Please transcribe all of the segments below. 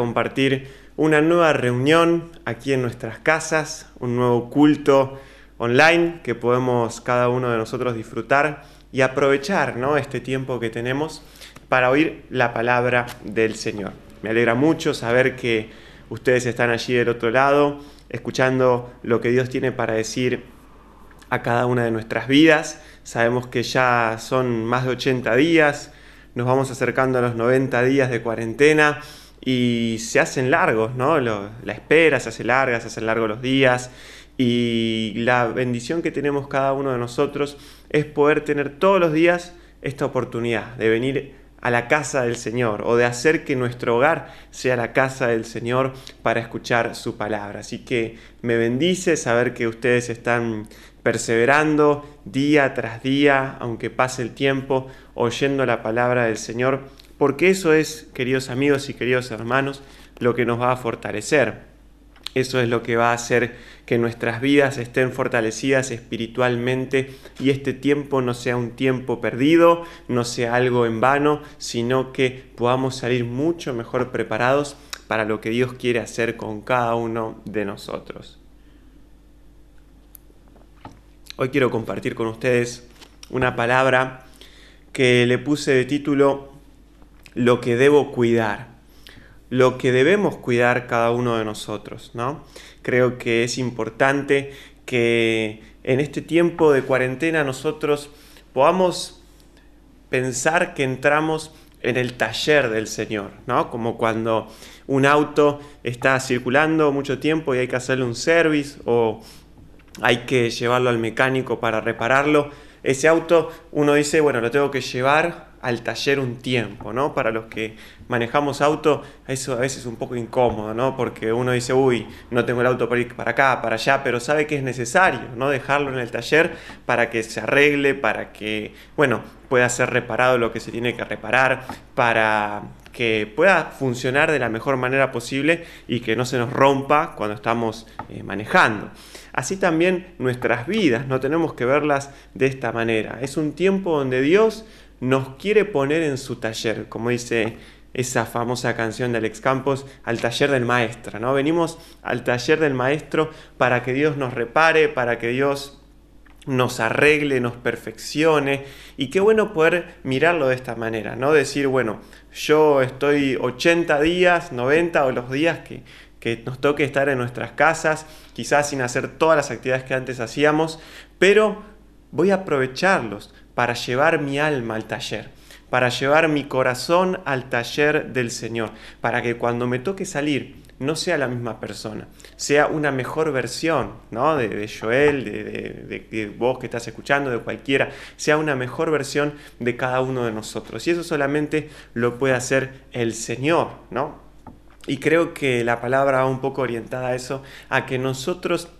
compartir una nueva reunión aquí en nuestras casas, un nuevo culto online que podemos cada uno de nosotros disfrutar y aprovechar ¿no? este tiempo que tenemos para oír la palabra del Señor. Me alegra mucho saber que ustedes están allí del otro lado, escuchando lo que Dios tiene para decir a cada una de nuestras vidas. Sabemos que ya son más de 80 días, nos vamos acercando a los 90 días de cuarentena y se hacen largos, ¿no? la espera se hace larga, se hacen largos los días y la bendición que tenemos cada uno de nosotros es poder tener todos los días esta oportunidad de venir a la casa del Señor o de hacer que nuestro hogar sea la casa del Señor para escuchar su palabra. Así que me bendice saber que ustedes están perseverando día tras día, aunque pase el tiempo, oyendo la palabra del Señor, porque eso es, queridos amigos y queridos hermanos, lo que nos va a fortalecer. Eso es lo que va a hacer que nuestras vidas estén fortalecidas espiritualmente y este tiempo no sea un tiempo perdido, no sea algo en vano, sino que podamos salir mucho mejor preparados para lo que Dios quiere hacer con cada uno de nosotros. Hoy quiero compartir con ustedes una palabra que le puse de título Lo que debo cuidar lo que debemos cuidar cada uno de nosotros, ¿no? Creo que es importante que en este tiempo de cuarentena nosotros podamos pensar que entramos en el taller del Señor, ¿no? Como cuando un auto está circulando mucho tiempo y hay que hacerle un service o hay que llevarlo al mecánico para repararlo. Ese auto uno dice, bueno, lo tengo que llevar al taller un tiempo, ¿no? Para los que manejamos auto, eso a veces es un poco incómodo, ¿no? Porque uno dice, uy, no tengo el auto para ir para acá, para allá, pero sabe que es necesario, ¿no? Dejarlo en el taller para que se arregle, para que, bueno, pueda ser reparado lo que se tiene que reparar, para que pueda funcionar de la mejor manera posible y que no se nos rompa cuando estamos eh, manejando. Así también nuestras vidas, no tenemos que verlas de esta manera. Es un tiempo donde Dios nos quiere poner en su taller, como dice esa famosa canción de Alex Campos, al taller del maestro, ¿no? Venimos al taller del maestro para que Dios nos repare, para que Dios nos arregle, nos perfeccione. Y qué bueno poder mirarlo de esta manera, ¿no? Decir, bueno, yo estoy 80 días, 90 o los días que, que nos toque estar en nuestras casas, quizás sin hacer todas las actividades que antes hacíamos, pero voy a aprovecharlos para llevar mi alma al taller, para llevar mi corazón al taller del Señor, para que cuando me toque salir no sea la misma persona, sea una mejor versión ¿no? de, Joel, de, de, vos que estás escuchando, de cualquiera, sea una mejor versión de cada uno de nosotros. Y eso solamente lo puede hacer el Señor, ¿no? Y creo que la palabra va un poco orientada a eso, a que nosotros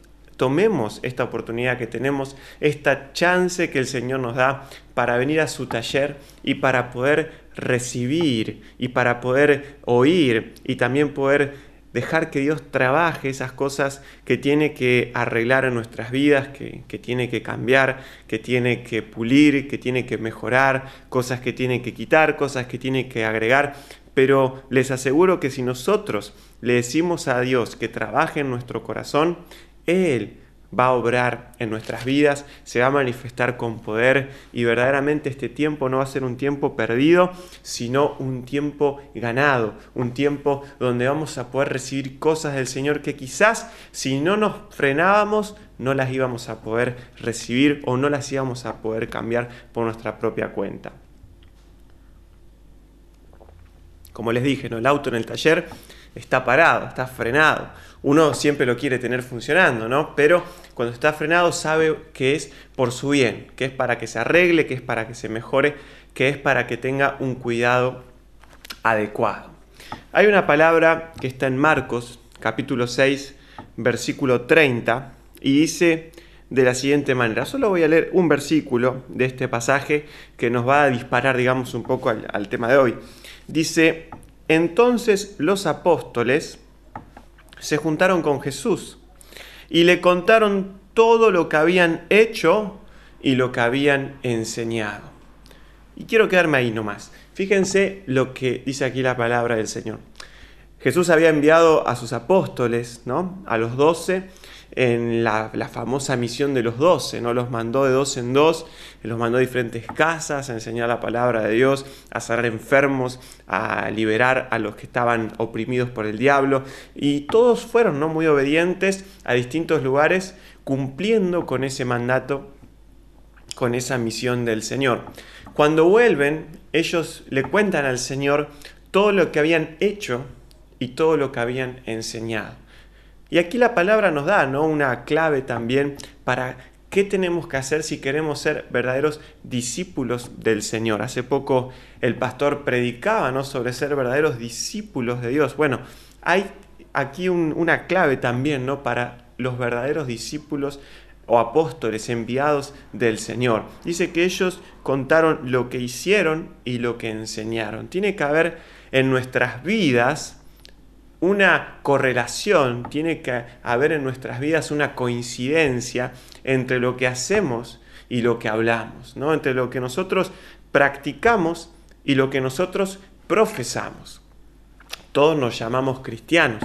tomemos esta oportunidad que tenemos, esta chance que el Señor nos da para venir a su taller y para poder recibir y para poder oír y también poder dejar que Dios trabaje esas cosas que tiene que arreglar en nuestras vidas, que, que, tiene que cambiar, que tiene que pulir, que tiene que mejorar, cosas que tiene que quitar, cosas que tiene que agregar. Pero les aseguro que si nosotros le decimos a Dios que trabaje en nuestro corazón, él va a obrar en nuestras vidas, se va a manifestar con poder y verdaderamente este tiempo no va a ser un tiempo perdido, sino un tiempo ganado, un tiempo donde vamos a poder recibir cosas del Señor que quizás si no nos frenábamos no las íbamos a poder recibir o no las íbamos a poder cambiar por nuestra propia cuenta. Como les dije, ¿no? el auto en el taller está parado, está frenado. Uno siempre lo quiere tener funcionando, ¿no? Pero cuando está frenado sabe que es por su bien, que es para que se arregle, que es para que se mejore, que es para que tenga un cuidado adecuado. Hay una palabra que está en Marcos, capítulo 6, versículo 30, y dice de la siguiente manera. Solo voy a leer un versículo de este pasaje que nos va a disparar, digamos, un poco al, al tema de hoy. Dice, entonces los apóstoles se juntaron con Jesús y le contaron todo lo que habían hecho y lo que habían enseñado. Y quiero quedarme ahí nomás. Fíjense lo que dice aquí la palabra del Señor. Jesús había enviado a sus apóstoles, ¿no? A los doce, en la, famosa misión de los doce, ¿no? Los mandó de dos en dos, los mandó a diferentes casas a enseñar la palabra de Dios, a sanar enfermos, a liberar a los que estaban oprimidos por el diablo. Y todos fueron, ¿no? Muy obedientes a distintos lugares, cumpliendo con ese mandato, con esa misión del Señor. Cuando vuelven, ellos le cuentan al Señor todo lo que habían hecho y todo lo que habían enseñado. Y aquí la palabra nos da ¿no? una clave también para qué tenemos que hacer si queremos ser verdaderos discípulos del Señor. Hace poco el pastor predicaba ¿no? sobre ser verdaderos discípulos de Dios. Bueno, hay aquí una clave también ¿no? para los verdaderos discípulos o apóstoles enviados del Señor. Dice que ellos contaron lo que hicieron y lo que enseñaron. Tiene que haber en nuestras vidas una correlación, tiene que haber en nuestras vidas una coincidencia entre lo que hacemos y lo que hablamos, ¿no? entre lo que nosotros practicamos y lo que nosotros profesamos. Todos nos llamamos cristianos,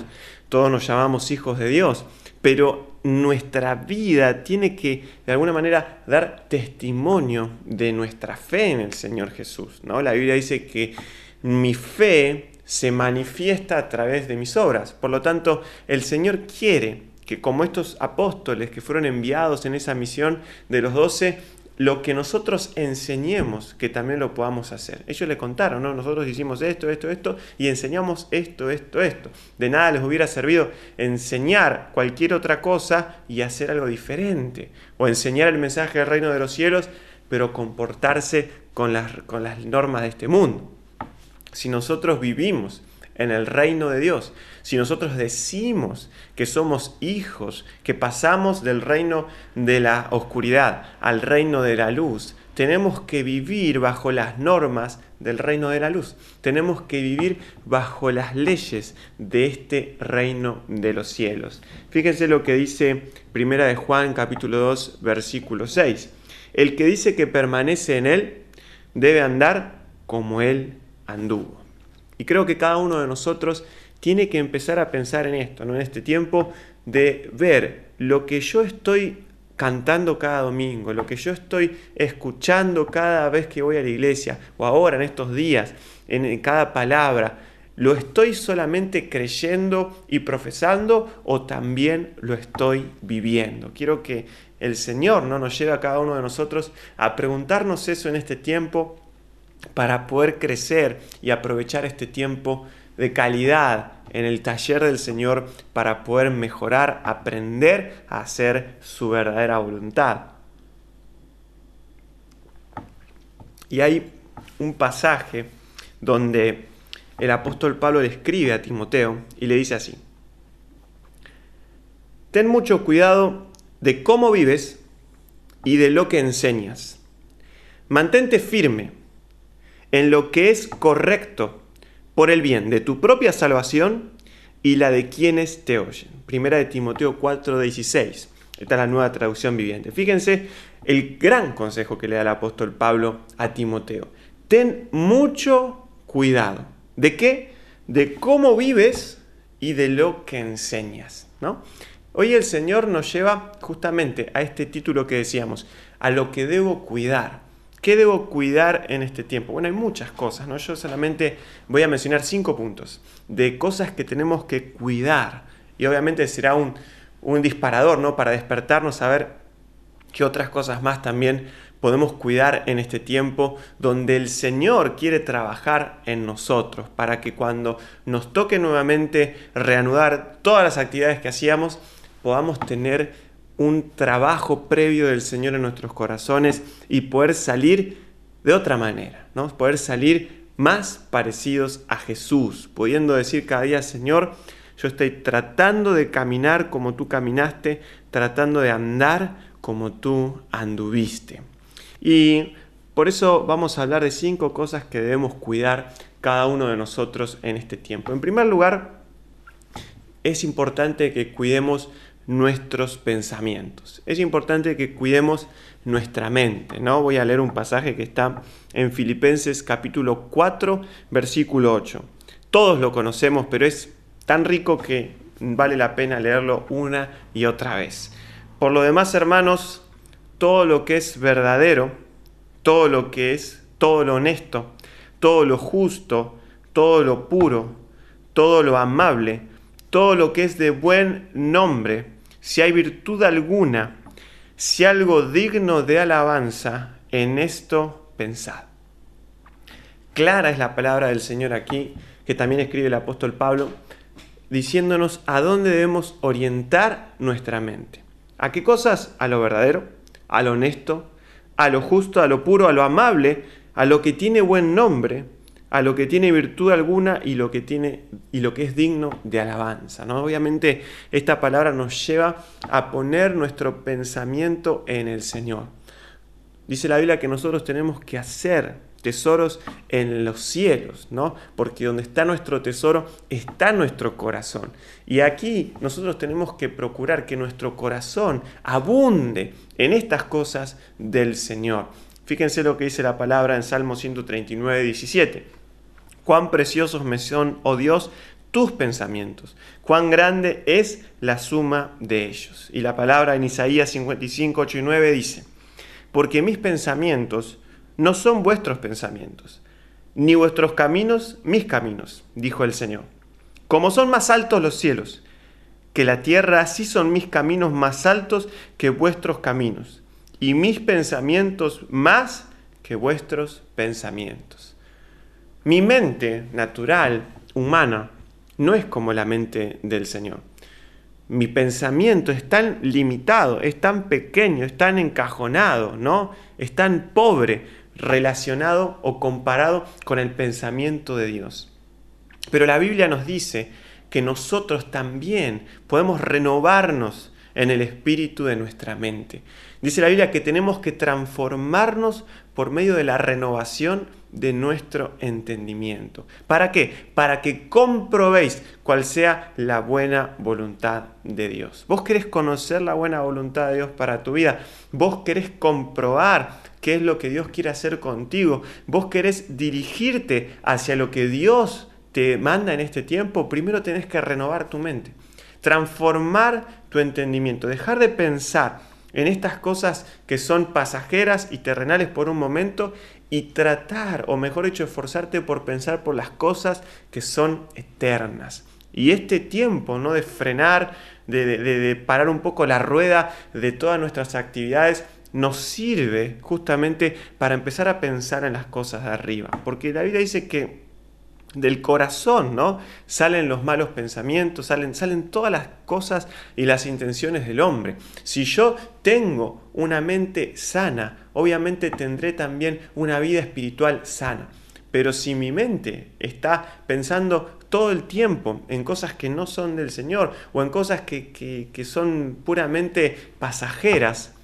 todos nos llamamos hijos de Dios, pero nuestra vida tiene que de alguna manera dar testimonio de nuestra fe en el Señor Jesús. ¿no? La Biblia dice que mi fe se manifiesta a través de mis obras. Por lo tanto, el Señor quiere que como estos apóstoles que fueron enviados en esa misión de los doce, lo que nosotros enseñemos, que también lo podamos hacer. Ellos le contaron, ¿no? Nosotros hicimos esto, esto, esto, y enseñamos esto, esto, esto. De nada les hubiera servido enseñar cualquier otra cosa y hacer algo diferente. O enseñar el mensaje del reino de los cielos, pero comportarse con las, con las normas de este mundo si nosotros vivimos en el reino de Dios, si nosotros decimos que somos hijos, que pasamos del reino de la oscuridad al reino de la luz, tenemos que vivir bajo las normas del reino de la luz. Tenemos que vivir bajo las leyes de este reino de los cielos. Fíjense lo que dice Primera de Juan capítulo 2 versículo 6. El que dice que permanece en él debe andar como él anduvo. Y creo que cada uno de nosotros tiene que empezar a pensar en esto, ¿no? en este tiempo de ver lo que yo estoy cantando cada domingo, lo que yo estoy escuchando cada vez que voy a la iglesia, o ahora en estos días, en cada palabra, ¿lo estoy solamente creyendo y profesando o también lo estoy viviendo? Quiero que el Señor ¿no? nos lleve a cada uno de nosotros a preguntarnos eso en este tiempo para poder crecer y aprovechar este tiempo de calidad en el taller del Señor para poder mejorar, aprender a hacer su verdadera voluntad. Y hay un pasaje donde el apóstol Pablo le escribe a Timoteo y le dice así, ten mucho cuidado de cómo vives y de lo que enseñas. Mantente firme en lo que es correcto por el bien de tu propia salvación y la de quienes te oyen. Primera de Timoteo 4:16. Esta es la nueva traducción viviente. Fíjense el gran consejo que le da el apóstol Pablo a Timoteo. Ten mucho cuidado. ¿De qué? De cómo vives y de lo que enseñas. ¿no? Hoy el Señor nos lleva justamente a este título que decíamos, a lo que debo cuidar. ¿Qué debo cuidar en este tiempo? Bueno, hay muchas cosas, ¿no? Yo solamente voy a mencionar cinco puntos de cosas que tenemos que cuidar. Y obviamente será un, un disparador, ¿no? Para despertarnos a ver qué otras cosas más también podemos cuidar en este tiempo donde el Señor quiere trabajar en nosotros para que cuando nos toque nuevamente reanudar todas las actividades que hacíamos, podamos tener un trabajo previo del Señor en nuestros corazones y poder salir de otra manera, ¿no? Poder salir más parecidos a Jesús, pudiendo decir cada día, Señor, yo estoy tratando de caminar como tú caminaste, tratando de andar como tú anduviste. Y por eso vamos a hablar de cinco cosas que debemos cuidar cada uno de nosotros en este tiempo. En primer lugar, es importante que cuidemos nuestros pensamientos. Es importante que cuidemos nuestra mente, ¿no? Voy a leer un pasaje que está en Filipenses capítulo 4, versículo 8. Todos lo conocemos, pero es tan rico que vale la pena leerlo una y otra vez. Por lo demás, hermanos, todo lo que es verdadero, todo lo que es, todo lo honesto, todo lo justo, todo lo puro, todo lo amable, todo lo que es de buen nombre, si hay virtud alguna, si algo digno de alabanza, en esto pensad. Clara es la palabra del Señor aquí, que también escribe el apóstol Pablo, diciéndonos a dónde debemos orientar nuestra mente. ¿A qué cosas? A lo verdadero, a lo honesto, a lo justo, a lo puro, a lo amable, a lo que tiene buen nombre, a lo que tiene virtud alguna y lo que tiene y lo que es digno de alabanza. ¿no? Obviamente esta palabra nos lleva a poner nuestro pensamiento en el Señor. Dice la Biblia que nosotros tenemos que hacer tesoros en los cielos, ¿no? Porque donde está nuestro tesoro está nuestro corazón. Y aquí nosotros tenemos que procurar que nuestro corazón abunde en estas cosas del Señor. Fíjense lo que dice la palabra en Salmo 139, 17. Cuán preciosos me son, oh Dios, tus pensamientos. Cuán grande es la suma de ellos. Y la palabra en Isaías 55, 8 y 9 dice, porque mis pensamientos no son vuestros pensamientos, ni vuestros caminos mis caminos, dijo el Señor. Como son más altos los cielos que la tierra, así son mis caminos más altos que vuestros caminos, y mis pensamientos más que vuestros pensamientos. Mi mente natural, humana, no es como la mente del Señor. Mi pensamiento es tan limitado, es tan pequeño, es tan encajonado, ¿no? Es tan pobre relacionado o comparado con el pensamiento de Dios. Pero la Biblia nos dice que nosotros también podemos renovarnos en el espíritu de nuestra mente. Dice la Biblia que tenemos que transformarnos por medio de la renovación de nuestro entendimiento. ¿Para qué? Para que comprobéis cuál sea la buena voluntad de Dios. Vos querés conocer la buena voluntad de Dios para tu vida. Vos querés comprobar qué es lo que Dios quiere hacer contigo. Vos querés dirigirte hacia lo que Dios te manda en este tiempo. Primero tenés que renovar tu mente. Transformar tu entendimiento. Dejar de pensar en estas cosas que son pasajeras y terrenales por un momento y tratar, o mejor dicho, esforzarte por pensar por las cosas que son eternas. Y este tiempo, ¿no? De frenar, de, de parar un poco la rueda de todas nuestras actividades, nos sirve justamente para empezar a pensar en las cosas de arriba. Porque la Biblia dice que del corazón, ¿no? Salen los malos pensamientos, salen, salen todas las cosas y las intenciones del hombre. Si yo tengo una mente sana, obviamente tendré también una vida espiritual sana. Pero si mi mente está pensando todo el tiempo en cosas que no son del Señor o en cosas que, que son puramente pasajeras,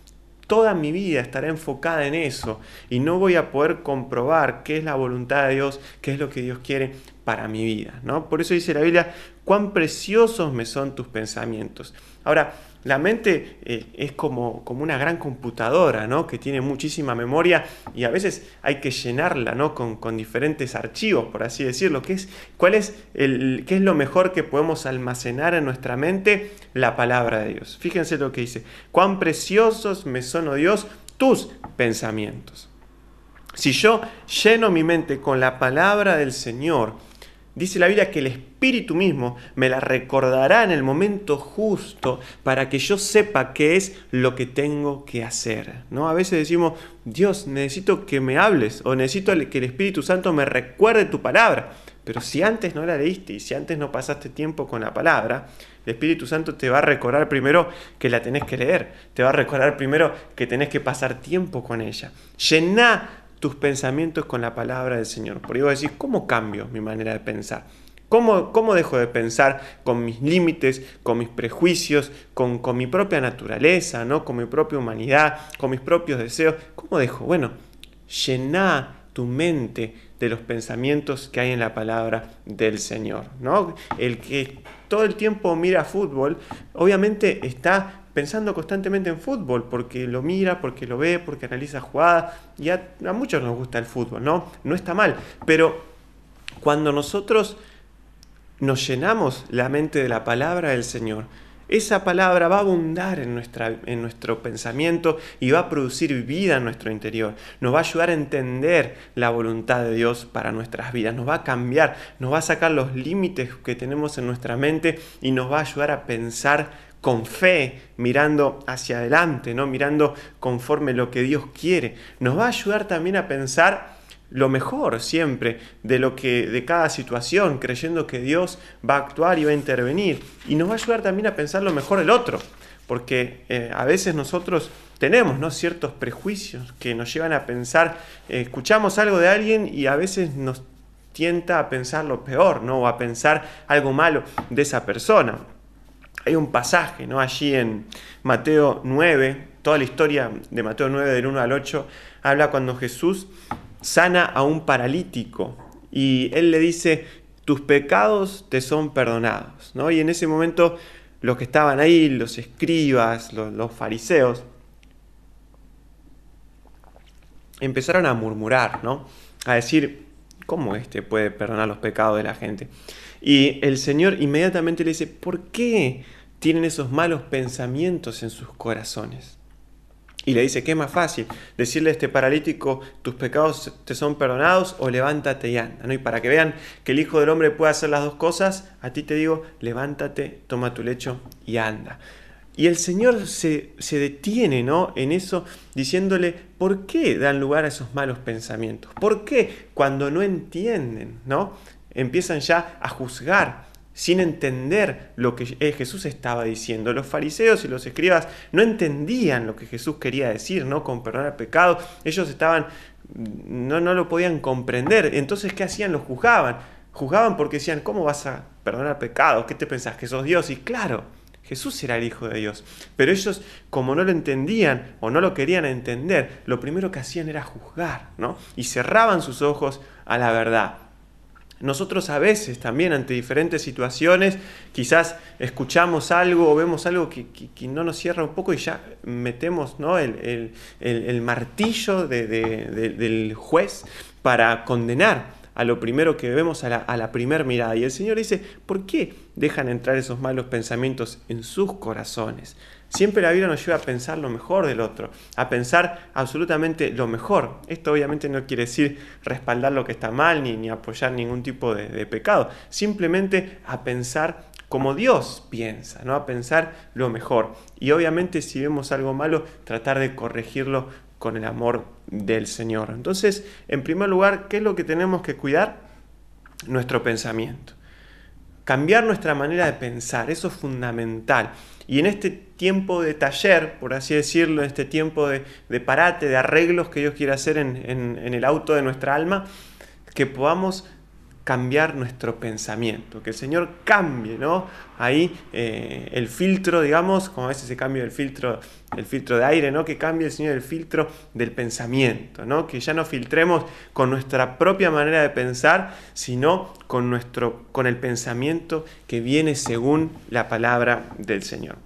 toda mi vida estará enfocada en eso y no voy a poder comprobar qué es la voluntad de Dios, qué es lo que Dios quiere para mi vida. ¿no? Por eso dice la Biblia, cuán preciosos me son tus pensamientos. Ahora, la mente eh, es como, como, una gran computadora, ¿no? Que tiene muchísima memoria y a veces hay que llenarla, ¿no? Con, con diferentes archivos, por así decirlo. ¿Qué es, cuál es el, ¿Qué es lo mejor que podemos almacenar en nuestra mente? La palabra de Dios. Fíjense lo que dice. Cuán preciosos me son, oh Dios, tus pensamientos. Si yo lleno mi mente con la palabra del Señor, Dice la Biblia que el Espíritu mismo me la recordará en el momento justo para que yo sepa qué es lo que tengo que hacer. ¿no? A veces decimos, Dios, necesito que me hables o necesito que el Espíritu Santo me recuerde tu palabra. Pero si antes no la leíste y si antes no pasaste tiempo con la palabra, el Espíritu Santo te va a recordar primero que la tenés que leer, te va a recordar primero que tenés que pasar tiempo con ella. Llená tus pensamientos con la palabra del Señor. Por vos decís, ¿cómo cambio mi manera de pensar? ¿Cómo, ¿Cómo, dejo de pensar con mis límites, con mis prejuicios, con, con, mi propia naturaleza, ¿no? con mi propia humanidad, con mis propios deseos? ¿Cómo dejo? Bueno, llená tu mente de los pensamientos que hay en la palabra del Señor. ¿no? El que todo el tiempo mira fútbol, obviamente está pensando constantemente en fútbol, porque lo mira, porque lo ve, porque analiza jugadas, y a, muchos nos gusta el fútbol, ¿no? No está mal, pero cuando nosotros nos llenamos la mente de la palabra del Señor, esa palabra va a abundar en, nuestra, en nuestro pensamiento y va a producir vida en nuestro interior. Nos va a ayudar a entender la voluntad de Dios para nuestras vidas. Nos va a cambiar, nos va a sacar los límites que tenemos en nuestra mente y nos va a ayudar a pensar con fe, mirando hacia adelante, ¿no? mirando conforme lo que Dios quiere. Nos va a ayudar también a pensar lo mejor siempre de lo que de cada situación, creyendo que Dios va a actuar y va a intervenir y nos va a ayudar también a pensar lo mejor del otro, porque eh, a veces nosotros tenemos ¿no? ciertos prejuicios que nos llevan a pensar, eh, escuchamos algo de alguien y a veces nos tienta a pensar lo peor, ¿no? o a pensar algo malo de esa persona. Hay un pasaje ¿no? allí en Mateo 9, toda la historia de Mateo 9 del 1 al 8, habla cuando Jesús sana a un paralítico y él le dice, tus pecados te son perdonados. ¿no? Y en ese momento los que estaban ahí, los escribas, los, fariseos, empezaron a murmurar, ¿no? a decir, ¿cómo este puede perdonar los pecados de la gente? Y el Señor inmediatamente le dice, ¿por qué tienen esos malos pensamientos en sus corazones? Y le dice, ¿qué es más fácil? Decirle a este paralítico, tus pecados te son perdonados o levántate y anda. ¿no? Y para que vean que el Hijo del Hombre puede hacer las dos cosas, a ti te digo, levántate, toma tu lecho y anda. Y el Señor se, se detiene ¿no? en eso diciéndole, ¿por qué dan lugar a esos malos pensamientos? ¿Por qué cuando no entienden, ¿no? Empiezan ya a juzgar? sin entender lo que eh, Jesús estaba diciendo. Los fariseos y los escribas no entendían lo que Jesús quería decir, ¿no? Con perdonar pecado. Ellos estaban, no, no lo podían comprender. Entonces, ¿qué hacían? Los juzgaban. Juzgaban porque decían, ¿cómo vas a perdonar pecados? ¿Qué te pensás? ¿Que sos Dios? Y claro, Jesús era el Hijo de Dios. Pero ellos, como no lo entendían o no lo querían entender, lo primero que hacían era juzgar, ¿no? Y cerraban sus ojos a la verdad. Nosotros a veces también ante diferentes situaciones quizás escuchamos algo o vemos algo que, no nos cierra un poco y ya metemos ¿no? el, martillo del juez para condenar a lo primero que vemos a la, a la primera mirada. Y el Señor dice, ¿por qué dejan entrar esos malos pensamientos en sus corazones? Siempre la vida nos lleva a pensar lo mejor del otro, a pensar absolutamente lo mejor. Esto obviamente no quiere decir respaldar lo que está mal ni, ni apoyar ningún tipo de, pecado, simplemente a pensar como Dios piensa, ¿no? a pensar lo mejor. Y obviamente si vemos algo malo, tratar de corregirlo con el amor del Señor. Entonces, en primer lugar, ¿qué es lo que tenemos que cuidar? Nuestro pensamiento. Cambiar nuestra manera de pensar, eso es fundamental. Y en este tiempo de taller, por así decirlo, en este tiempo de, parate, de arreglos que Dios quiere hacer en, en el auto de nuestra alma, que podamos cambiar nuestro pensamiento, que el Señor cambie, ¿no? Ahí eh, el filtro, digamos, como a veces se cambia el filtro, el filtro de aire, ¿no? Que cambie el Señor el filtro del pensamiento, ¿no? Que ya no filtremos con nuestra propia manera de pensar, sino con, nuestro, con el pensamiento que viene según la palabra del Señor.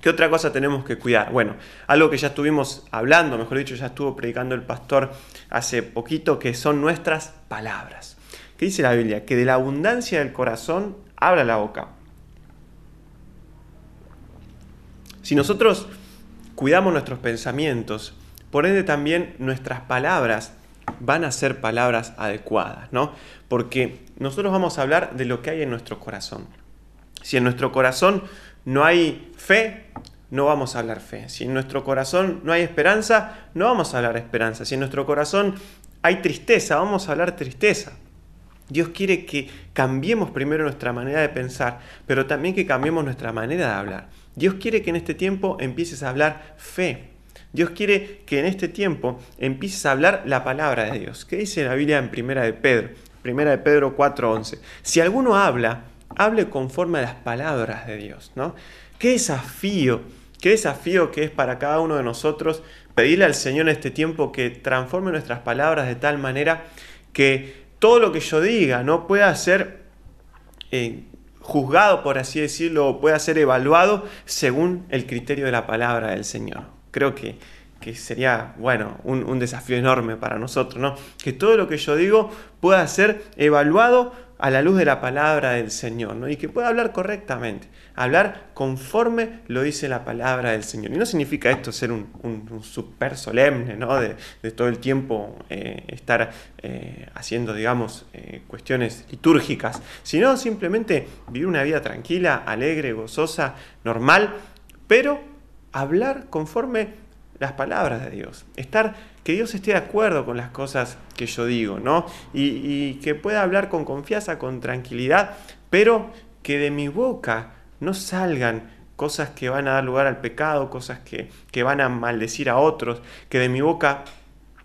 ¿Qué otra cosa tenemos que cuidar? Bueno, algo que ya estuvimos hablando, mejor dicho, ya estuvo predicando el pastor hace poquito, que son nuestras palabras. ¿Qué dice la Biblia? Que de la abundancia del corazón habla la boca. Si nosotros cuidamos nuestros pensamientos, por ende también nuestras palabras van a ser palabras adecuadas, ¿no? Porque nosotros vamos a hablar de lo que hay en nuestro corazón. Si en nuestro corazón no hay fe, no vamos a hablar fe. Si en nuestro corazón no hay esperanza, no vamos a hablar esperanza. Si en nuestro corazón hay tristeza, vamos a hablar tristeza. Dios quiere que cambiemos primero nuestra manera de pensar, pero también que cambiemos nuestra manera de hablar. Dios quiere que en este tiempo empieces a hablar fe. Dios quiere que en este tiempo empieces a hablar la palabra de Dios. ¿Qué dice la Biblia en Primera de Pedro? Primera de Pedro 4:11. Si alguno habla, hable conforme a las palabras de Dios, ¿no? Qué desafío, qué desafío que es para cada uno de nosotros pedirle al Señor en este tiempo que transforme nuestras palabras de tal manera que todo lo que yo diga no pueda ser eh, juzgado, por así decirlo, pueda ser evaluado según el criterio de la palabra del Señor. Creo que, sería, bueno, un, desafío enorme para nosotros, ¿no? Que todo lo que yo digo pueda ser evaluado a la luz de la palabra del Señor, ¿no? Y que pueda hablar correctamente, hablar conforme lo dice la palabra del Señor. Y no significa esto ser un, super solemne, ¿no? De, todo el tiempo eh, estar eh, haciendo, digamos, eh, cuestiones litúrgicas, sino simplemente vivir una vida tranquila, alegre, gozosa, normal, pero hablar conforme las palabras de Dios, estar que Dios esté de acuerdo con las cosas que yo digo, ¿no? Y, que pueda hablar con confianza, con tranquilidad, pero que de mi boca no salgan cosas que van a dar lugar al pecado, cosas que, que van a maldecir a otros, que de mi boca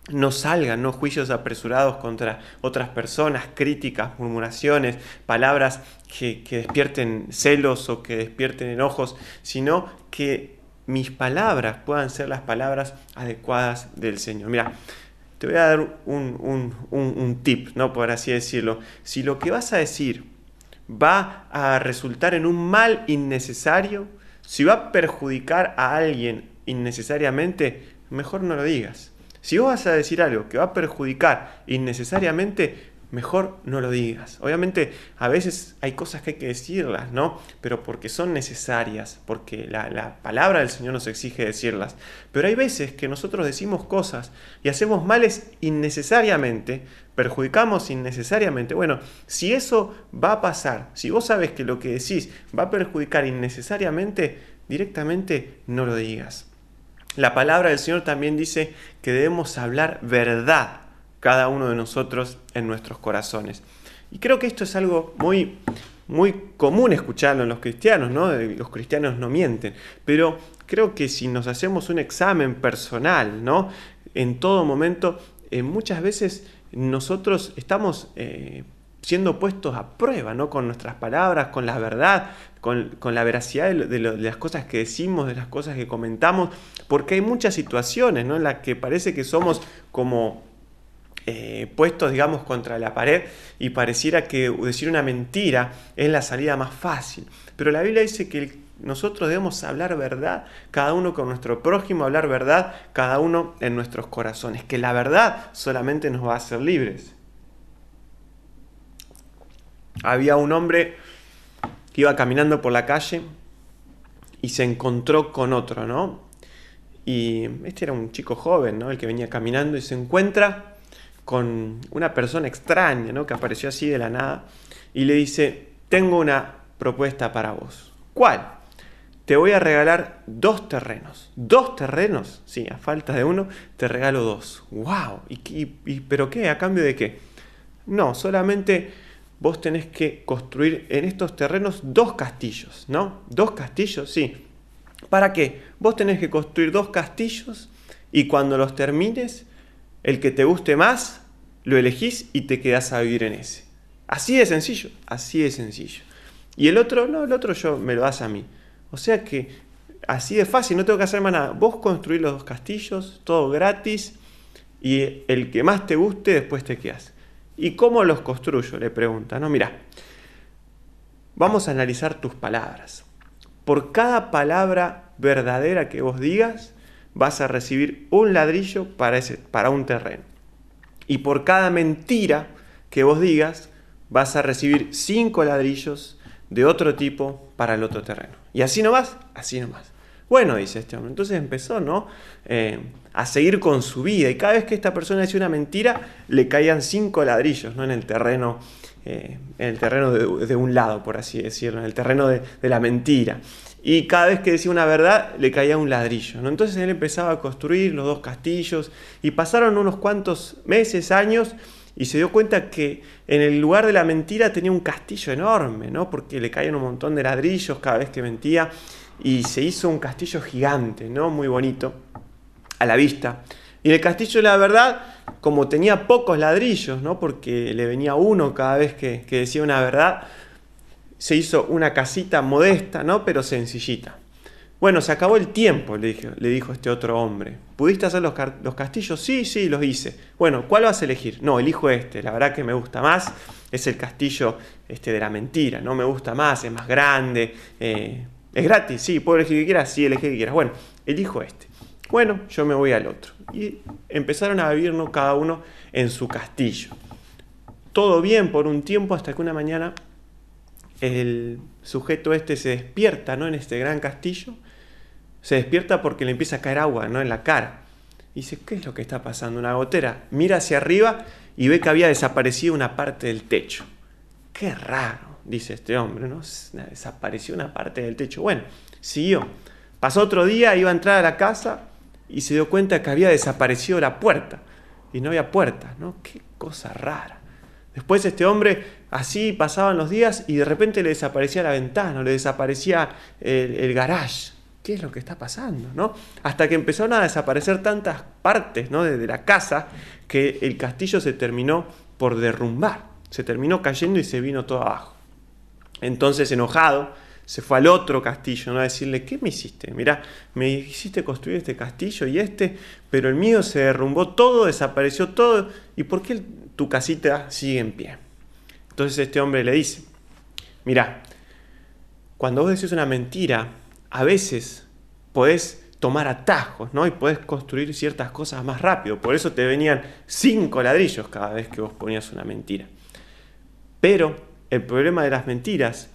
no salgan ¿no? juicios apresurados contra otras personas, críticas, murmuraciones, palabras que, que, despierten celos o que despierten enojos, sino que mis palabras puedan ser las palabras adecuadas del Señor. Mira, te voy a dar un, tip, ¿no? Por así decirlo. Si lo que vas a decir va a resultar en un mal innecesario, si va a perjudicar a alguien innecesariamente, mejor no lo digas. Si vos vas a decir algo que va a perjudicar innecesariamente, mejor no lo digas. Obviamente a veces hay cosas que hay que decirlas, ¿no? Pero porque son necesarias, porque la, palabra del Señor nos exige decirlas. Pero hay veces que nosotros decimos cosas y hacemos males innecesariamente, perjudicamos innecesariamente. Bueno, si eso va a pasar, si vos sabes que lo que decís va a perjudicar innecesariamente, directamente no lo digas. La palabra del Señor también dice que debemos hablar verdad cada uno de nosotros en nuestros corazones. Y creo que esto es algo muy, muy común escucharlo en los cristianos, ¿no? Los cristianos no mienten, pero creo que si nos hacemos un examen personal, ¿no? En todo momento, eh, muchas veces nosotros estamos eh, siendo puestos a prueba, ¿no? Con nuestras palabras, con la verdad, con, la veracidad de, las cosas que decimos, de las cosas que comentamos, porque hay muchas situaciones, ¿no? En las que parece que somos como eh, puestos, digamos, contra la pared y pareciera que decir una mentira es la salida más fácil. Pero la Biblia dice que nosotros debemos hablar verdad, cada uno con nuestro prójimo, hablar verdad, cada uno en nuestros corazones, que la verdad solamente nos va a hacer libres. Había un hombre que iba caminando por la calle y se encontró con otro, ¿no? Y este era un chico joven, ¿no? El que venía caminando y se encuentra con una persona extraña, ¿no? Que apareció así de la nada y le dice, tengo una propuesta para vos. ¿Cuál? Te voy a regalar dos terrenos. ¿Dos terrenos? Sí, a falta de uno, te regalo dos. ¡Wow! ¿Y, pero qué? ¿A cambio de qué? No, solamente vos tenés que construir en estos terrenos dos castillos, ¿no? Dos castillos, sí. ¿Para qué? Vos tenés que construir dos castillos y cuando los termines, el que te guste más, lo elegís y te quedás a vivir en ese. Así de sencillo, así de sencillo. Y el otro, no, el otro yo me lo das a mí. O sea que así de fácil, no tengo que hacer más nada. Vos construís los dos castillos, todo gratis, y el que más te guste después te quedas. ¿Y cómo los construyo? Le pregunta. No, mira, vamos a analizar tus palabras. Por cada palabra verdadera que vos digas, vas a recibir un ladrillo para, ese, para un terreno. Y por cada mentira que vos digas, vas a recibir cinco ladrillos de otro tipo para el otro terreno. Y así no vas, así no más. Bueno, dice este hombre. Entonces empezó, ¿no? Eh, a seguir con su vida. Y cada vez que esta persona decía una mentira, le caían cinco ladrillos, ¿no? En el terreno, eh, en el terreno de, un lado, por así decirlo, en el terreno de, de la mentira y cada vez que decía una verdad le caía un ladrillo. ¿no? Entonces él empezaba a construir los dos castillos y pasaron unos cuantos meses, años y se dio cuenta que en el lugar de la mentira tenía un castillo enorme, ¿no? porque le caían un montón de ladrillos cada vez que mentía y se hizo un castillo gigante, ¿no? muy bonito a la vista. Y el castillo de la verdad, como tenía pocos ladrillos, ¿no? porque le venía uno cada vez que, decía una verdad, se hizo una casita modesta, ¿no? Pero sencillita. Bueno, se acabó el tiempo, le le dijo este otro hombre. ¿Pudiste hacer los, los, castillos? Sí, sí, los hice. Bueno, ¿cuál vas a elegir? No, elijo este, la verdad que me gusta más. Es el castillo este, de la mentira, ¿no? Me gusta más, es más grande. Eh, es gratis, sí, puedo elegir que quieras, sí, elegir que quieras. Bueno, elijo este. Bueno, yo me voy al otro. Y empezaron a vivir cada uno en su castillo. todo bien por un tiempo hasta que una mañana el sujeto este se despierta ¿no? en este gran castillo, se despierta porque le empieza a caer agua ¿no? en la cara. Y dice, ¿qué es lo que está pasando? Una gotera. Mira hacia arriba y ve que había desaparecido una parte del techo. Qué raro, dice este hombre, ¿no? Desapareció una parte del techo. Bueno, siguió. Pasó otro día, iba a entrar a la casa y se dio cuenta que había desaparecido la puerta. Y no había puerta, ¿no? Qué cosa rara. Después este hombre, así pasaban los días y de repente le desaparecía la ventana, le desaparecía el, garage. ¿Qué es lo que está pasando? ¿no? Hasta que empezaron a desaparecer tantas partes ¿no? de, la casa que el castillo se terminó por derrumbar. Se terminó cayendo y se vino todo abajo. Entonces, enojado, se fue al otro castillo, ¿no? A decirle, ¿qué me hiciste? Mira, me hiciste construir este castillo y este, pero el mío se derrumbó todo, desapareció todo. ¿Y por qué tu casita sigue en pie? Entonces este hombre le dice, mira, cuando vos decís una mentira, a veces podés tomar atajos, ¿no? Y podés construir ciertas cosas más rápido. Por eso te venían cinco ladrillos cada vez que vos ponías una mentira. Pero el problema de las mentiras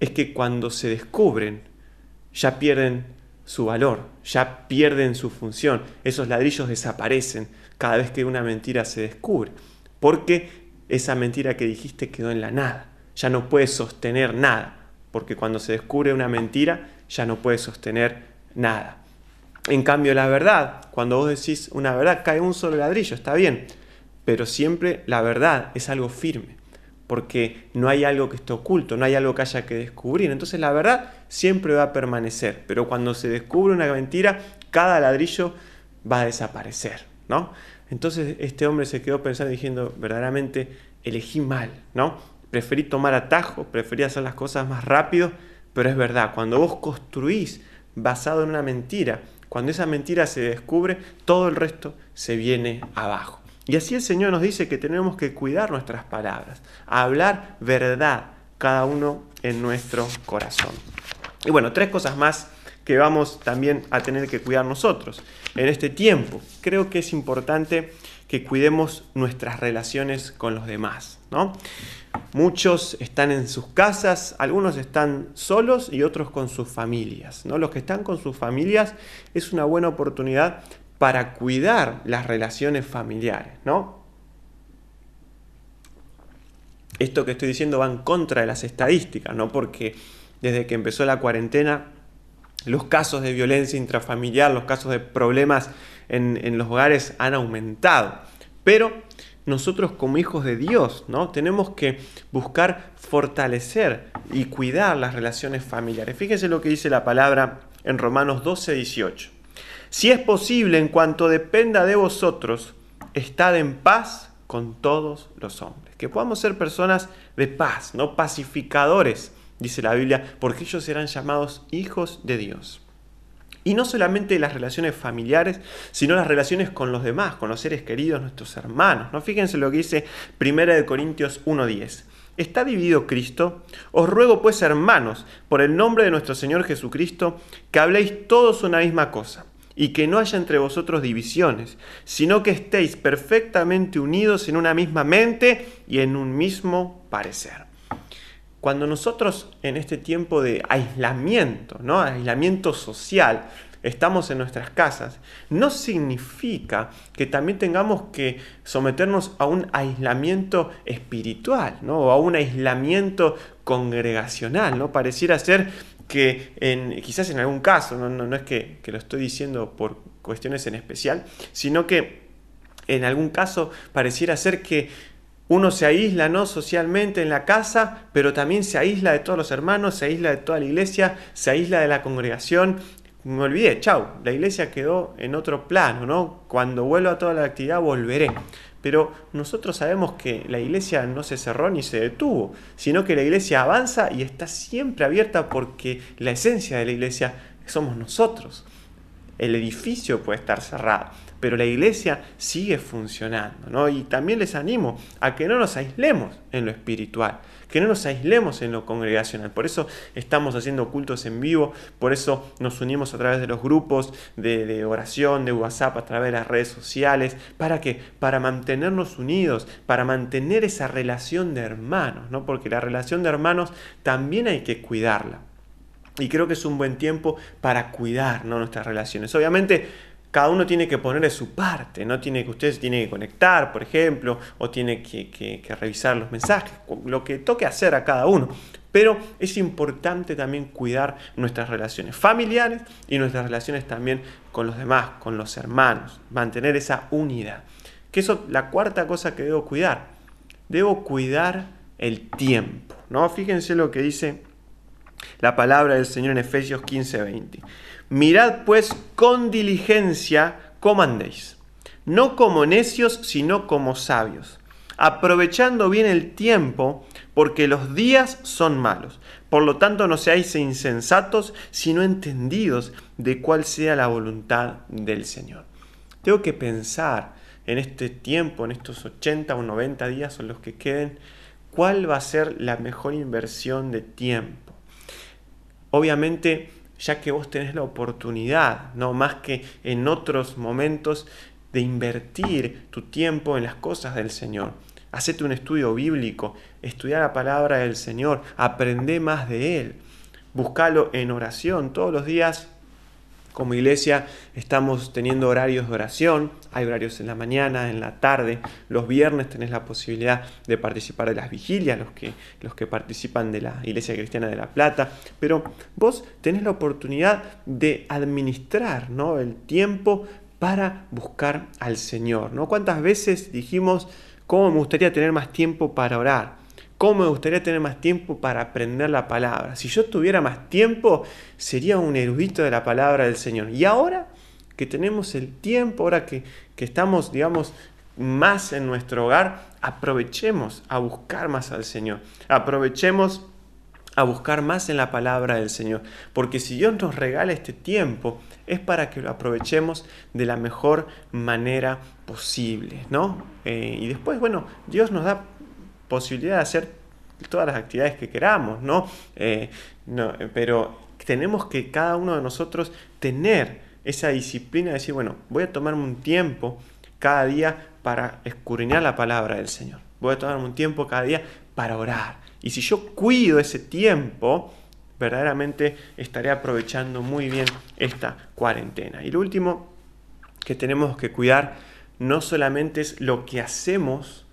es que cuando se descubren, ya pierden su valor, ya pierden su función. Esos ladrillos desaparecen cada vez que una mentira se descubre, porque esa mentira que dijiste quedó en la nada, ya no puede sostener nada, porque cuando se descubre una mentira ya no puede sostener nada. En cambio, la verdad, cuando vos decís una verdad, cae un solo ladrillo, está bien, pero siempre la verdad es algo firme porque no hay algo que esté oculto, no hay algo que haya que descubrir. Entonces la verdad siempre va a permanecer, pero cuando se descubre una mentira, cada ladrillo va a desaparecer, ¿no? Entonces este hombre se quedó pensando diciendo, verdaderamente elegí mal, ¿no? Preferí tomar atajo, preferí hacer las cosas más rápido, pero es verdad, cuando vos construís basado en una mentira, cuando esa mentira se descubre, todo el resto se viene abajo. Y así el Señor nos dice que tenemos que cuidar nuestras palabras, hablar verdad cada uno en nuestro corazón. Y bueno, tres cosas más que vamos también a tener que cuidar nosotros en este tiempo. Creo que es importante que cuidemos nuestras relaciones con los demás, ¿no? Muchos están en sus casas, algunos están solos y otros con sus familias, ¿no? Los que están con sus familias es una buena oportunidad para cuidar las relaciones familiares, ¿no? Esto que estoy diciendo va en contra de las estadísticas, ¿no? Porque desde que empezó la cuarentena, los casos de violencia intrafamiliar, los casos de problemas en, en los hogares han aumentado. Pero nosotros como hijos de Dios, ¿no? Tenemos que buscar fortalecer y cuidar las relaciones familiares. Fíjense lo que dice la palabra en Romanos 12, 18. Si es posible, en cuanto dependa de vosotros, estad en paz con todos los hombres. Que podamos ser personas de paz, no pacificadores, dice la Biblia, porque ellos serán llamados hijos de Dios. Y no solamente las relaciones familiares, sino las relaciones con los demás, con los seres queridos, nuestros hermanos. ¿no? Fíjense lo que dice 1 Corintios 1.10. ¿Está dividido Cristo? Os ruego pues, hermanos, por el nombre de nuestro Señor Jesucristo, que habléis todos una misma cosa y que no haya entre vosotros divisiones, sino que estéis perfectamente unidos en una misma mente y en un mismo parecer. Cuando nosotros en este tiempo de aislamiento, ¿no? aislamiento social, estamos en nuestras casas, no significa que también tengamos que someternos a un aislamiento espiritual, ¿no? o a un aislamiento congregacional, ¿no? Pareciera ser que en, quizás en algún caso, no, no, es que, que, lo estoy diciendo por cuestiones en especial, sino que en algún caso pareciera ser que uno se aísla ¿no? socialmente en la casa, pero también se aísla de todos los hermanos, se aísla de toda la iglesia, se aísla de la congregación. Me olvidé, chau, la iglesia quedó en otro plano, ¿no? Cuando vuelva a toda la actividad volveré. Pero nosotros sabemos que la iglesia no se cerró ni se detuvo, sino que la iglesia avanza y está siempre abierta porque la esencia de la iglesia somos nosotros. El edificio puede estar cerrado, pero la iglesia sigue funcionando, ¿no? Y también les animo a que no nos aislemos en lo espiritual, que no nos aislemos en lo congregacional. Por eso estamos haciendo cultos en vivo, por eso nos unimos a través de los grupos de, oración, de WhatsApp, a través de las redes sociales. ¿Para qué? Para mantenernos unidos, para mantener esa relación de hermanos, ¿no? Porque la relación de hermanos también hay que cuidarla. Y creo que es un buen tiempo para cuidar nuestras relaciones. Obviamente, cada uno tiene que poner de su parte, no tiene que ustedes tienen que conectar, por ejemplo, o tiene que, revisar los mensajes, lo que toque hacer a cada uno. Pero es importante también cuidar nuestras relaciones familiares y nuestras relaciones también con los demás, con los hermanos, mantener esa unidad. Que eso, la cuarta cosa que debo cuidar, debo cuidar el tiempo. ¿no? Fíjense lo que dice la palabra del Señor en Efesios 15:20. Mirad pues con diligencia cómo andéis, no como necios, sino como sabios, aprovechando bien el tiempo, porque los días son malos. Por lo tanto, no seáis insensatos, sino entendidos de cuál sea la voluntad del Señor. Tengo que pensar en este tiempo, en estos 80 o 90 días o los que queden, cuál va a ser la mejor inversión de tiempo Obviamente, ya que vos tenés la oportunidad, no más que en otros momentos, de invertir tu tiempo en las cosas del Señor. Hacete un estudio bíblico, estudia la palabra del Señor, aprende más de Él, buscalo en oración todos los días como iglesia estamos teniendo horarios de oración, hay horarios en la mañana, en la tarde, los viernes tenés la posibilidad de participar de las vigilias, los que, los que participan de la Iglesia Cristiana de La Plata, pero vos tenés la oportunidad de administrar ¿no? el tiempo para buscar al Señor. ¿no? ¿Cuántas veces dijimos, cómo me gustaría tener más tiempo para orar? ¿Cómo me gustaría tener más tiempo para aprender la palabra? Si yo tuviera más tiempo, sería un erudito de la palabra del Señor. Y ahora que tenemos el tiempo, ahora que, que estamos, digamos, más en nuestro hogar, aprovechemos a buscar más al Señor. Aprovechemos a buscar más en la palabra del Señor. Porque si Dios nos regala este tiempo, es para que lo aprovechemos de la mejor manera posible, ¿no? Eh, y después, bueno, Dios nos da posibilidad de hacer todas las actividades que queramos, ¿no? Eh, no pero tenemos que cada uno de nosotros tener esa disciplina de decir, bueno, voy a tomarme un tiempo cada día para escudriñar la palabra del Señor. Voy a tomarme un tiempo cada día para orar. Y si yo cuido ese tiempo, verdaderamente estaré aprovechando muy bien esta cuarentena. Y lo último que tenemos que cuidar no solamente es lo que hacemos,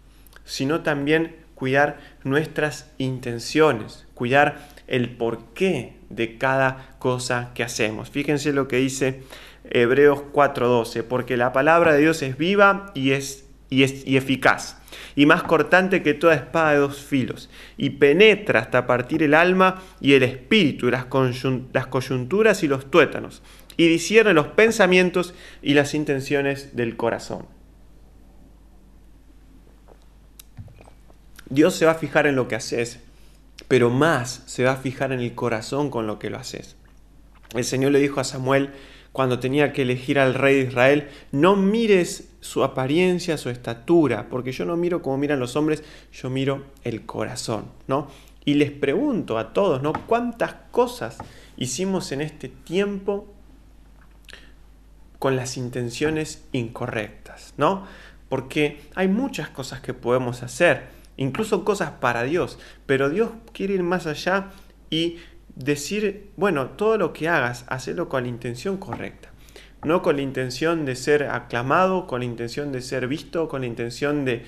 sino también cuidar nuestras intenciones, cuidar el porqué de cada cosa que hacemos. Fíjense lo que dice Hebreos 4:12, porque la palabra de Dios es viva y es, y es y eficaz, y más cortante que toda espada de dos filos, y penetra hasta partir el alma y el espíritu, las, las coyunturas y los tuétanos, y discierne los pensamientos y las intenciones del corazón. Dios se va a fijar en lo que haces, pero más se va a fijar en el corazón con lo que lo haces. El Señor le dijo a Samuel cuando tenía que elegir al rey de Israel, no mires su apariencia, su estatura, porque yo no miro como miran los hombres, yo miro el corazón, ¿no? Y les pregunto a todos, ¿no? ¿Cuántas cosas hicimos en este tiempo con las intenciones incorrectas, ¿no? Porque hay muchas cosas que podemos hacer incluso cosas para Dios, pero Dios quiere ir más allá y decir, bueno, todo lo que hagas, hacelo con la intención correcta. No con la intención de ser aclamado, con la intención de ser visto, con la intención de,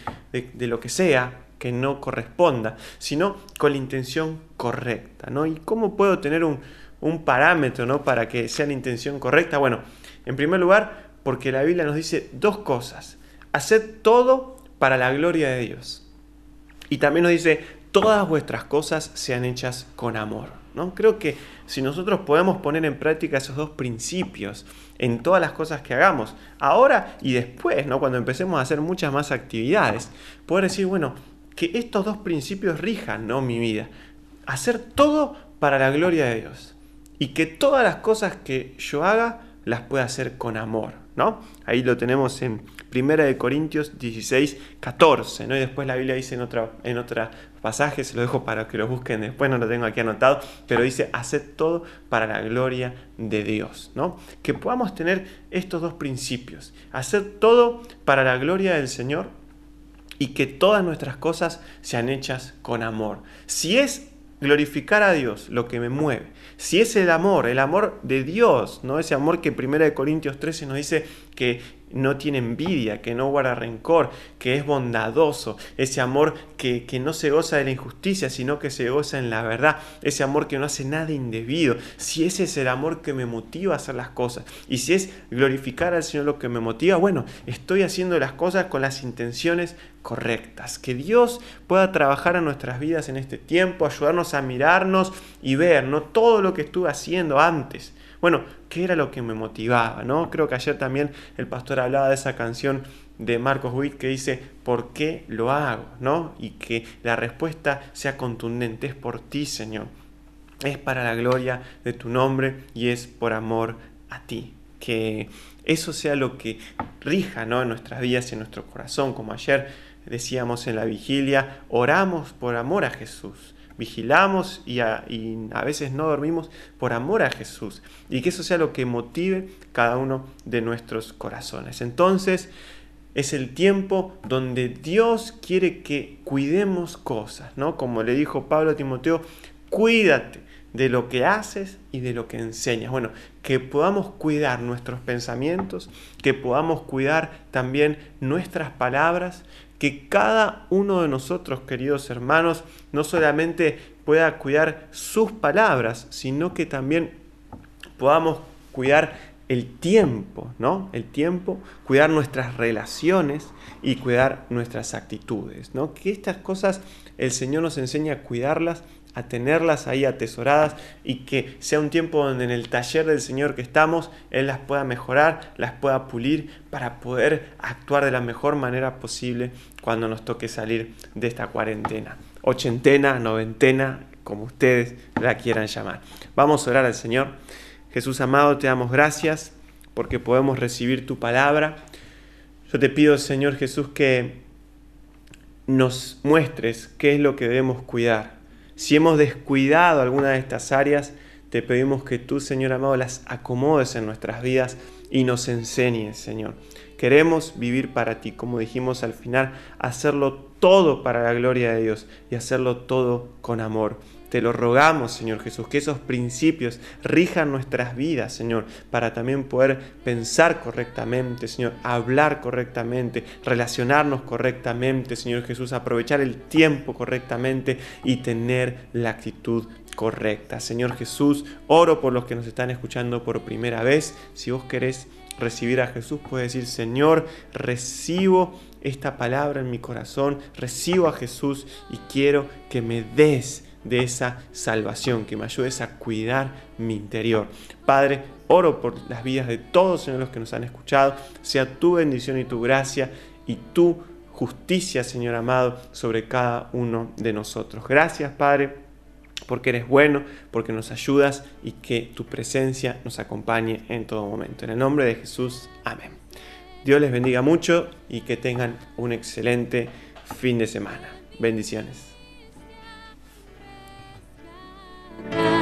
lo que sea que no corresponda, sino con la intención correcta. ¿no? ¿Y cómo puedo tener un, un parámetro ¿no? para que sea la intención correcta? Bueno, en primer lugar, porque la Biblia nos dice dos cosas. Haced todo para la gloria de Dios. Y también nos dice, todas vuestras cosas sean hechas con amor. ¿no? Creo que si nosotros podemos poner en práctica esos dos principios en todas las cosas que hagamos, ahora y después, ¿no? cuando empecemos a hacer muchas más actividades, poder decir, bueno, que estos dos principios rijan ¿no? mi vida. Hacer todo para la gloria de Dios. Y que todas las cosas que yo haga las pueda hacer con amor. ¿no? Ahí lo tenemos en 1 Corintios 16, 14, ¿no? Y después la Biblia dice en otra, en otra pasaje, se lo dejo para que lo busquen después, no lo tengo aquí anotado, pero dice, haced todo para la gloria de Dios, ¿no? Que podamos tener estos dos principios, hacer todo para la gloria del Señor y que todas nuestras cosas sean hechas con amor. Si es glorificar a Dios lo que me mueve, si es el amor, el amor de Dios, ¿no? Ese amor que 1 Corintios 13 nos dice que no tiene envidia, que no guarda rencor, que es bondadoso, ese amor que, que, no se goza de la injusticia, sino que se goza en la verdad, ese amor que no hace nada indebido, si ese es el amor que me motiva a hacer las cosas, y si es glorificar al Señor lo que me motiva, bueno, estoy haciendo las cosas con las intenciones correctas, que Dios pueda trabajar en nuestras vidas en este tiempo, ayudarnos a mirarnos y ver, no todo lo que estuve haciendo antes, bueno, ¿qué era lo que me motivaba? ¿no? Creo que ayer también el pastor hablaba de esa canción de Marcos Witt que dice, ¿por qué lo hago? ¿no? Y que la respuesta sea contundente, es por ti, Señor. Es para la gloria de tu nombre y es por amor a ti. Que eso sea lo que rija ¿no? en nuestras vidas y en nuestro corazón, como ayer decíamos en la vigilia, oramos por amor a Jesús vigilamos y a, veces no dormimos por amor a Jesús. Y que eso sea lo que motive cada uno de nuestros corazones. Entonces es el tiempo donde Dios quiere que cuidemos cosas, ¿no? Como le dijo Pablo a Timoteo, cuídate de lo que haces y de lo que enseñas. Bueno, que podamos cuidar nuestros pensamientos, que podamos cuidar también nuestras palabras, que cada uno de nosotros, queridos hermanos, no solamente pueda cuidar sus palabras, sino que también podamos cuidar el tiempo, ¿no? El tiempo, cuidar nuestras relaciones y cuidar nuestras actitudes, ¿no? Que estas cosas el Señor nos enseña a cuidarlas a tenerlas ahí atesoradas y que sea un tiempo donde en el taller del Señor que estamos, Él las pueda mejorar, las pueda pulir para poder actuar de la mejor manera posible cuando nos toque salir de esta cuarentena. Ochentena, noventena, como ustedes la quieran llamar. Vamos a orar al Señor. Jesús amado, te damos gracias porque podemos recibir tu palabra. Yo te pido, Señor Jesús, que nos muestres qué es lo que debemos cuidar si hemos descuidado alguna de estas áreas, te pedimos que tú, Señor amado, las acomodes en nuestras vidas y nos enseñes, Señor. Queremos vivir para ti, como dijimos al final, hacerlo todo para la gloria de Dios y hacerlo todo con amor. Te lo rogamos, Señor Jesús, que esos principios rijan nuestras vidas, Señor, para también poder pensar correctamente, Señor, hablar correctamente, relacionarnos correctamente, Señor Jesús, aprovechar el tiempo correctamente y tener la actitud correcta. Señor Jesús, oro por los que nos están escuchando por primera vez. Si vos querés recibir a Jesús, puedes decir, Señor, recibo esta palabra en mi corazón, recibo a Jesús y quiero que me des de esa salvación, que me ayudes a cuidar mi interior. Padre, oro por las vidas de todos los que nos han escuchado, sea tu bendición y tu gracia y tu justicia, Señor amado, sobre cada uno de nosotros. Gracias, Padre, porque eres bueno, porque nos ayudas y que tu presencia nos acompañe en todo momento. En el nombre de Jesús, amén. Dios les bendiga mucho y que tengan un excelente fin de semana. Bendiciones. Bye.